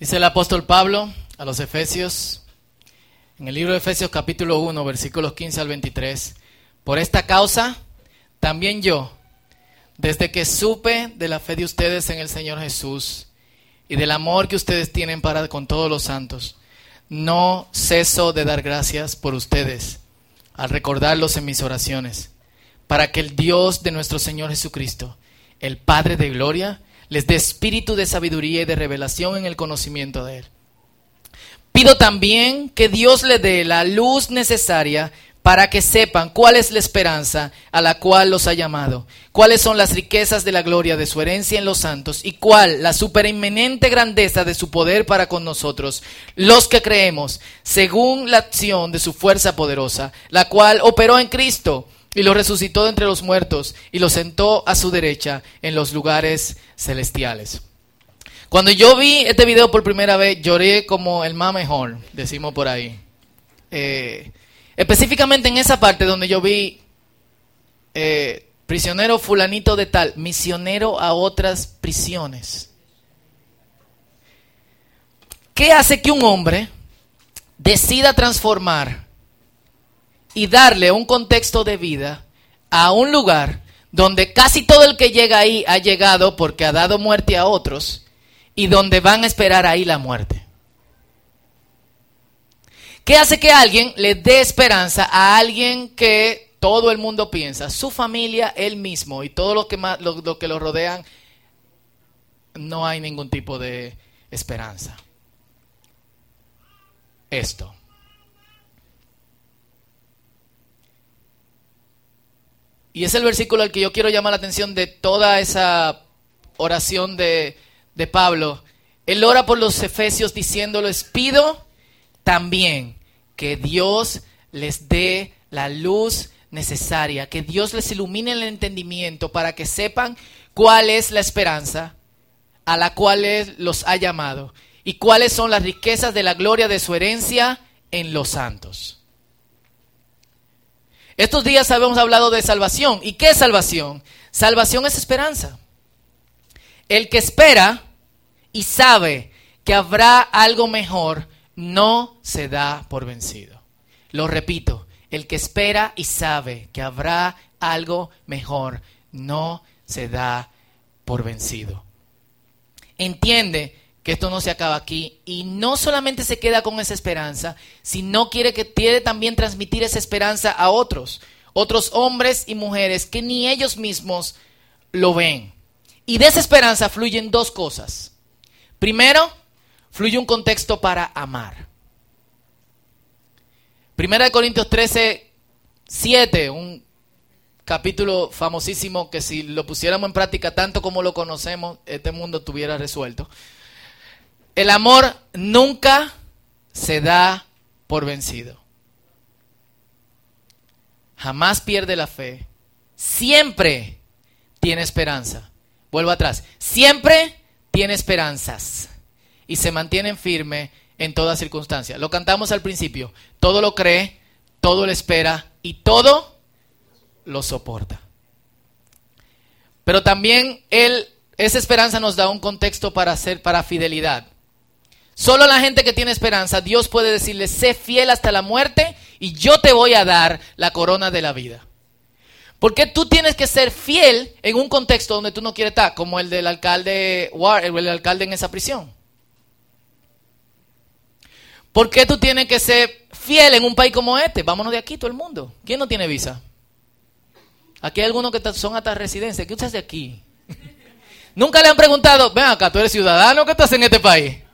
Dice el apóstol Pablo a los Efesios, en el libro de Efesios capítulo 1, versículos 15 al 23, por esta causa, también yo, desde que supe de la fe de ustedes en el Señor Jesús y del amor que ustedes tienen para con todos los santos, no ceso de dar gracias por ustedes al recordarlos en mis oraciones, para que el Dios de nuestro Señor Jesucristo, el Padre de Gloria, les dé espíritu de sabiduría y de revelación en el conocimiento de Él. Pido también que Dios le dé la luz necesaria para que sepan cuál es la esperanza a la cual los ha llamado, cuáles son las riquezas de la gloria de su herencia en los santos y cuál la superinminente grandeza de su poder para con nosotros, los que creemos, según la acción de su fuerza poderosa, la cual operó en Cristo y lo resucitó de entre los muertos y lo sentó a su derecha en los lugares celestiales. Cuando yo vi este video por primera vez, lloré como el más mejor, decimos por ahí. Eh, específicamente en esa parte donde yo vi eh, prisionero fulanito de tal, misionero a otras prisiones. ¿Qué hace que un hombre decida transformar y darle un contexto de vida a un lugar donde casi todo el que llega ahí ha llegado porque ha dado muerte a otros y donde van a esperar ahí la muerte. ¿Qué hace que alguien le dé esperanza a alguien que todo el mundo piensa, su familia, él mismo y todo lo que, más, lo que lo rodean, no hay ningún tipo de esperanza? Esto. Y es el versículo al que yo quiero llamar la atención de toda esa oración de, de Pablo. Él ora por los efesios diciéndoles, pido también que Dios les dé la luz necesaria, que Dios les ilumine el entendimiento para que sepan cuál es la esperanza a la cual Él los ha llamado y cuáles son las riquezas de la gloria de su herencia en los santos. Estos días habíamos hablado de salvación. ¿Y qué es salvación? Salvación es esperanza. El que espera y sabe que habrá algo mejor, no se da por vencido. Lo repito, el que espera y sabe que habrá algo mejor, no se da por vencido. Entiende que esto no se acaba aquí y no solamente se queda con esa esperanza, sino quiere que quiere también transmitir esa esperanza a otros, otros hombres y mujeres que ni ellos mismos lo ven. Y de esa esperanza fluyen dos cosas. Primero, fluye un contexto para amar. Primera de Corintios 13, 7, un capítulo famosísimo que si lo pusiéramos en práctica tanto como lo conocemos, este mundo estuviera resuelto. El amor nunca se da por vencido. Jamás pierde la fe. Siempre tiene esperanza. Vuelvo atrás. Siempre tiene esperanzas. Y se mantiene firme en toda circunstancia. Lo cantamos al principio. Todo lo cree, todo lo espera y todo lo soporta. Pero también él, esa esperanza nos da un contexto para hacer, para fidelidad. Solo la gente que tiene esperanza, Dios puede decirle, sé fiel hasta la muerte y yo te voy a dar la corona de la vida. Porque tú tienes que ser fiel en un contexto donde tú no quieres estar, como el del alcalde, el alcalde en esa prisión. ¿Por qué tú tienes que ser fiel en un país como este? Vámonos de aquí, todo el mundo. ¿Quién no tiene visa? Aquí hay algunos que son hasta residencia. ¿Qué usted hace aquí? Nunca le han preguntado, ven acá, tú eres ciudadano, ¿qué estás en este país?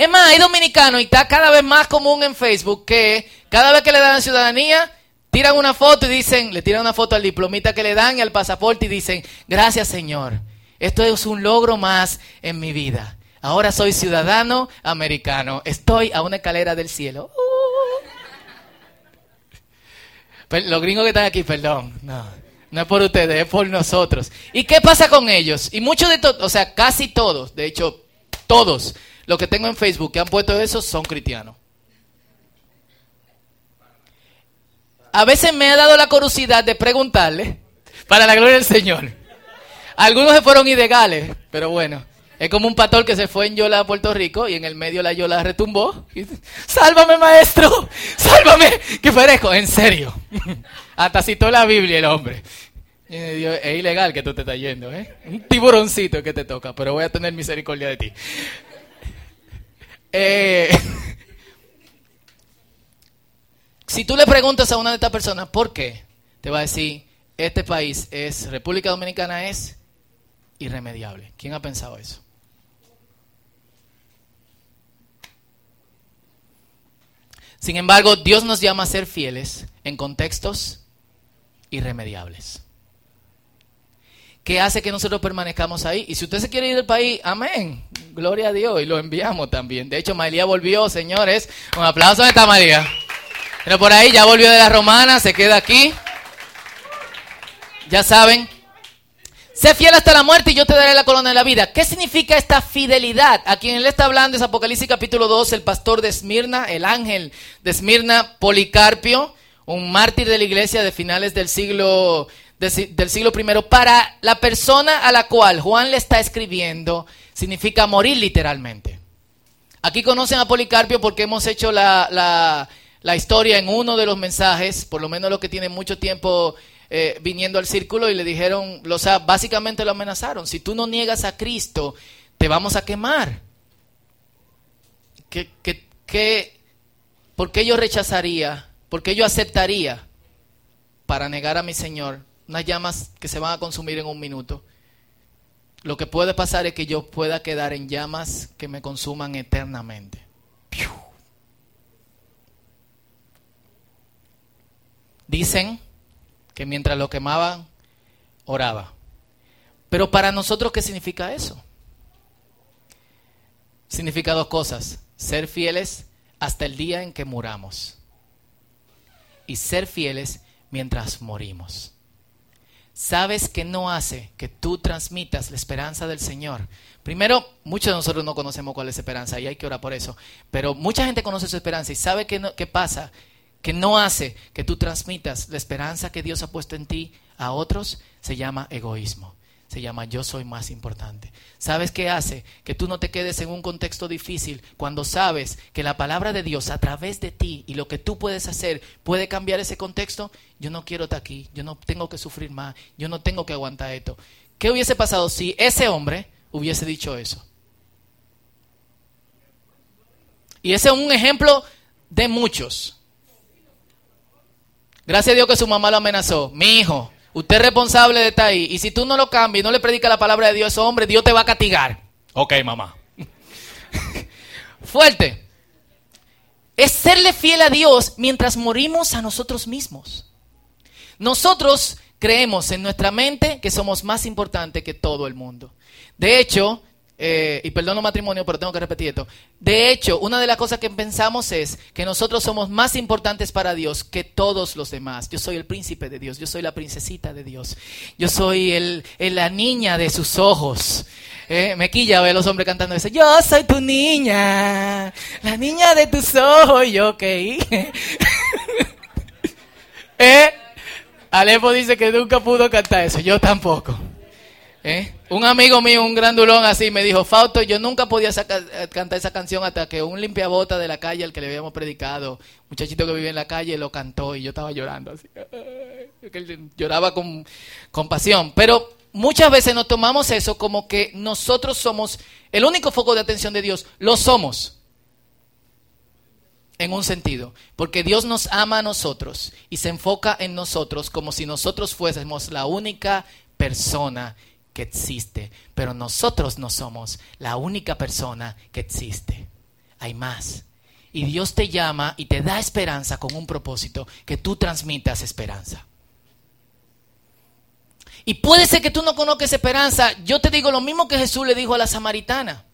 Es más, hay dominicanos y está cada vez más común en Facebook que cada vez que le dan ciudadanía, tiran una foto y dicen, le tiran una foto al diplomita que le dan y al pasaporte y dicen, gracias Señor, esto es un logro más en mi vida. Ahora soy ciudadano americano, estoy a una escalera del cielo. Uh. Los gringos que están aquí, perdón, no, no es por ustedes, es por nosotros. ¿Y qué pasa con ellos? Y muchos de todos, o sea, casi todos, de hecho, todos los que tengo en Facebook que han puesto eso son cristianos. A veces me ha dado la curiosidad de preguntarle, para la gloria del Señor. Algunos se fueron ilegales, pero bueno. Es como un pastor que se fue en Yola a Puerto Rico y en el medio la Yola retumbó. ¡Sálvame, maestro! ¡Sálvame! ¡Qué parejo! En serio. Hasta citó la Biblia el hombre. es ilegal que tú te estás yendo, ¿eh? Un tiburoncito que te toca, pero voy a tener misericordia de ti. Eh, si tú le preguntas a una de estas personas, ¿por qué? Te va a decir, este país es, República Dominicana es irremediable. ¿Quién ha pensado eso? Sin embargo, Dios nos llama a ser fieles en contextos irremediables. ¿Qué hace que nosotros permanezcamos ahí? Y si usted se quiere ir del país, amén. Gloria a Dios. Y lo enviamos también. De hecho, María volvió, señores. Un aplauso. ¿Dónde está María? Pero por ahí ya volvió de la romana, se queda aquí. Ya saben, Sé fiel hasta la muerte y yo te daré la corona de la vida. ¿Qué significa esta fidelidad? A quien él está hablando es Apocalipsis capítulo 2, el pastor de Esmirna, el ángel de Esmirna, Policarpio, un mártir de la iglesia de finales del siglo, del siglo I. Para la persona a la cual Juan le está escribiendo, significa morir literalmente. Aquí conocen a Policarpio porque hemos hecho la, la, historia en uno de los mensajes, por lo menos lo que tiene mucho tiempo eh, viniendo al círculo y le dijeron, o sea, básicamente lo amenazaron, si tú no niegas a Cristo, te vamos a quemar. ¿Qué, qué, qué, por qué yo rechazaría? ¿Por qué yo aceptaría para negar a mi Señor unas llamas que se van a consumir en un minuto? Lo que puede pasar es que yo pueda quedar en llamas que me consuman eternamente. Dicen que mientras lo quemaban, oraba. Pero para nosotros, ¿qué significa eso? Significa dos cosas. Ser fieles hasta el día en que muramos. Y ser fieles mientras morimos. ¿Sabes que no hace que tú transmitas la esperanza del Señor? Primero, muchos de nosotros no conocemos cuál es esperanza y hay que orar por eso. Pero mucha gente conoce su esperanza y sabe qué, qué pasa que no hace que tú transmitas la esperanza que Dios ha puesto en ti a otros, se llama egoísmo. Se llama yo soy más importante. ¿Sabes qué hace? Que tú no te quedes en un contexto difícil cuando sabes que la palabra de Dios a través de ti y lo que tú puedes hacer puede cambiar ese contexto. Yo no quiero estar aquí, yo no tengo que sufrir más, yo no tengo que aguantar esto. ¿Qué hubiese pasado si ese hombre hubiese dicho eso? Y ese es un ejemplo de muchos. Gracias a Dios que su mamá lo amenazó. Mi hijo, usted es responsable de estar ahí. Y si tú no lo cambias y no le predicas la palabra de Dios a ese hombre, Dios te va a castigar. Ok, mamá. Fuerte. Es serle fiel a Dios mientras morimos a nosotros mismos. Nosotros creemos en nuestra mente que somos más importantes que todo el mundo. De hecho, eh, y perdono matrimonio, pero tengo que repetir esto. De hecho, una de las cosas que pensamos es que nosotros somos más importantes para Dios que todos los demás. Yo soy el príncipe de Dios, yo soy la princesita de Dios, yo soy el, la niña de sus ojos. Eh, me quilla ver los hombres cantando eso. Yo soy tu niña, la niña de tus ojos. Yo, ok. eh, Alepo dice que nunca pudo cantar eso, yo tampoco. ¿Eh? Un amigo mío, un grandulón así, me dijo, Fausto, yo nunca podía eh, cantar esa canción hasta que un limpiabota de la calle al que le habíamos predicado, muchachito que vive en la calle, lo cantó y yo estaba llorando así. Lloraba con, con pasión. Pero muchas veces nos tomamos eso como que nosotros somos el único foco de atención de Dios. Lo somos. En un sentido, porque Dios nos ama a nosotros y se enfoca en nosotros como si nosotros fuésemos la única persona existe, pero nosotros no somos la única persona que existe. Hay más. Y Dios te llama y te da esperanza con un propósito, que tú transmitas esperanza. Y puede ser que tú no conozcas esperanza. Yo te digo lo mismo que Jesús le dijo a la samaritana.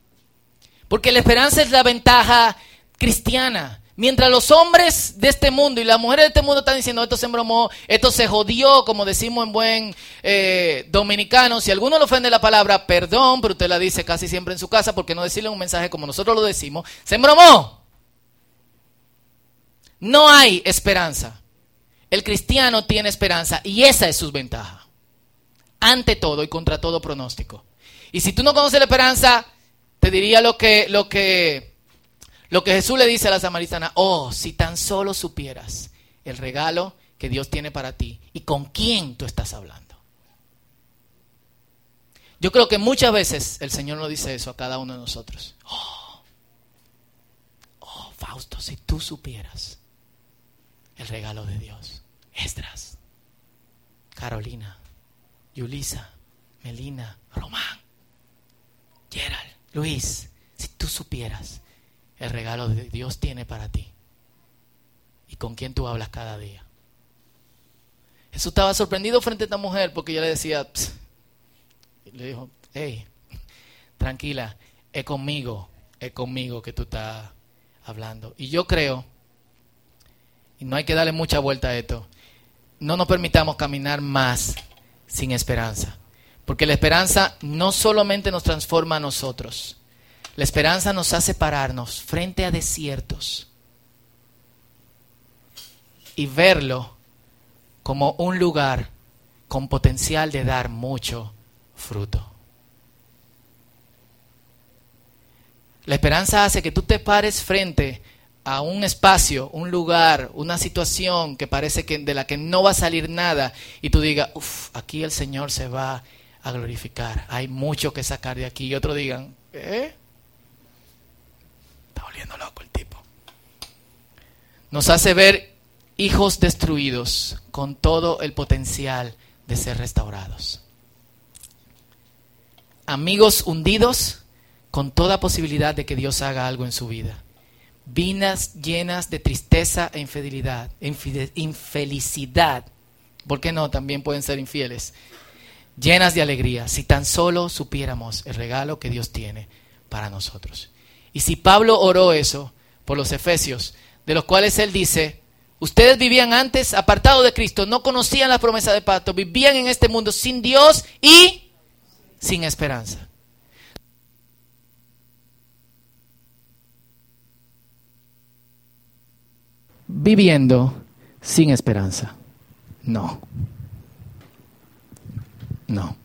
Porque la esperanza es la ventaja cristiana. Mientras los hombres de este mundo y las mujeres de este mundo están diciendo esto se embromó, esto se jodió, como decimos en buen eh, dominicano, si alguno le ofende la palabra perdón, pero usted la dice casi siempre en su casa porque no decirle un mensaje como nosotros lo decimos, se embromó. No hay esperanza. El cristiano tiene esperanza y esa es su ventaja. Ante todo y contra todo pronóstico. Y si tú no conoces la esperanza, te diría lo que, lo que, lo que Jesús le dice a la samaritana, oh, si tan solo supieras el regalo que Dios tiene para ti y con quién tú estás hablando. Yo creo que muchas veces el Señor nos dice eso a cada uno de nosotros. Oh, oh Fausto, si tú supieras el regalo de Dios. Esdras, Carolina, Yulisa, Melina, Román, Gerald, Luis, si tú supieras el regalo que Dios tiene para ti y con quién tú hablas cada día. Jesús estaba sorprendido frente a esta mujer porque ella le decía, le dijo, hey, tranquila, es conmigo, es conmigo que tú estás hablando. Y yo creo, y no hay que darle mucha vuelta a esto, no nos permitamos caminar más sin esperanza. Porque la esperanza no solamente nos transforma a nosotros, la esperanza nos hace pararnos frente a desiertos y verlo como un lugar con potencial de dar mucho fruto. La esperanza hace que tú te pares frente a un espacio, un lugar, una situación que parece que de la que no va a salir nada y tú digas, uff, aquí el Señor se va a glorificar. Hay mucho que sacar de aquí. Y otros digan, ¿eh? Nos hace ver hijos destruidos con todo el potencial de ser restaurados. Amigos hundidos con toda posibilidad de que Dios haga algo en su vida. Vinas llenas de tristeza e infidelidad, infelicidad. ¿Por qué no? También pueden ser infieles. Llenas de alegría, si tan solo supiéramos el regalo que Dios tiene para nosotros. Y si Pablo oró eso por los efesios, de los cuales él dice, Ustedes vivían antes apartados de Cristo, no conocían la promesa de pacto, vivían en este mundo sin Dios y sin esperanza. Viviendo sin esperanza. No. No.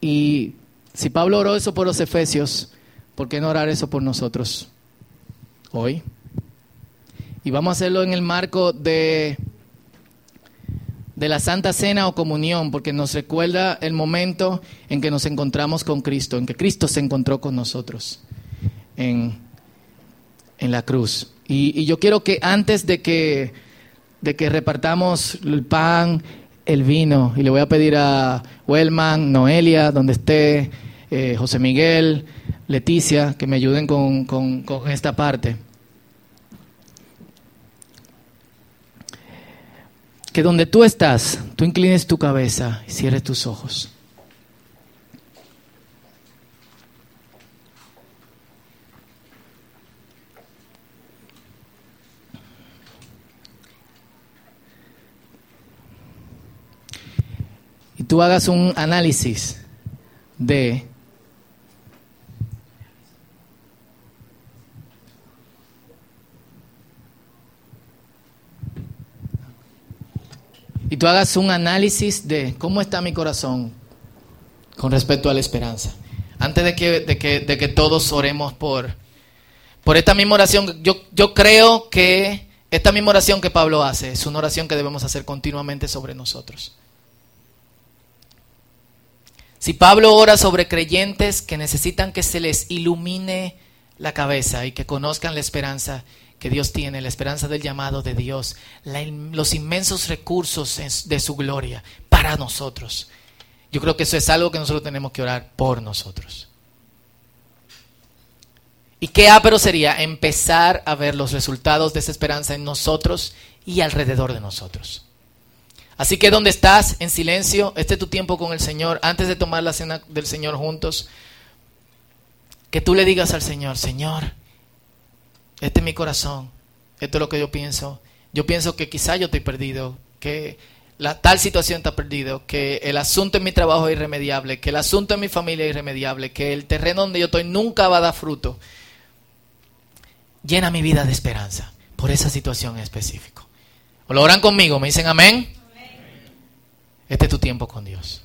Y si Pablo oró eso por los efesios, ¿por qué no orar eso por nosotros hoy? Y vamos a hacerlo en el marco de, de la Santa Cena o comunión, porque nos recuerda el momento en que nos encontramos con Cristo, en que Cristo se encontró con nosotros en, en la cruz. Y, yo quiero que antes de que, de que repartamos el pan, el vino, y le voy a pedir a Wellman, Noelia, donde esté, eh, José Miguel, Leticia, que me ayuden con, con, esta parte. que donde tú estás, tú inclines tu cabeza y cierres tus ojos. Y tú hagas un análisis de y tú hagas un análisis de cómo está mi corazón con respecto a la esperanza. Antes de que, de que, de que todos oremos por, por esta misma oración, yo, yo creo que esta misma oración que Pablo hace es una oración que debemos hacer continuamente sobre nosotros. Si Pablo ora sobre creyentes que necesitan que se les ilumine la cabeza y que conozcan la esperanza que Dios tiene, la esperanza del llamado de Dios, los inmensos recursos de su gloria para nosotros. Yo creo que eso es algo que nosotros tenemos que orar por nosotros. Y qué ápero sería empezar a ver los resultados de esa esperanza en nosotros y alrededor de nosotros. Así que donde estás, en silencio, este es tu tiempo con el Señor, antes de tomar la cena del Señor juntos, que tú le digas al Señor, Señor, este es mi corazón, esto es lo que yo pienso. Yo pienso que quizá yo estoy perdido, que la tal situación está perdido, que el asunto en mi trabajo es irremediable, que el asunto en mi familia es irremediable, que el terreno donde yo estoy nunca va a dar fruto. Llena mi vida de esperanza por esa situación en específico. ¿O lo oran conmigo? ¿Me dicen amén? amén. Este es tu tiempo con Dios.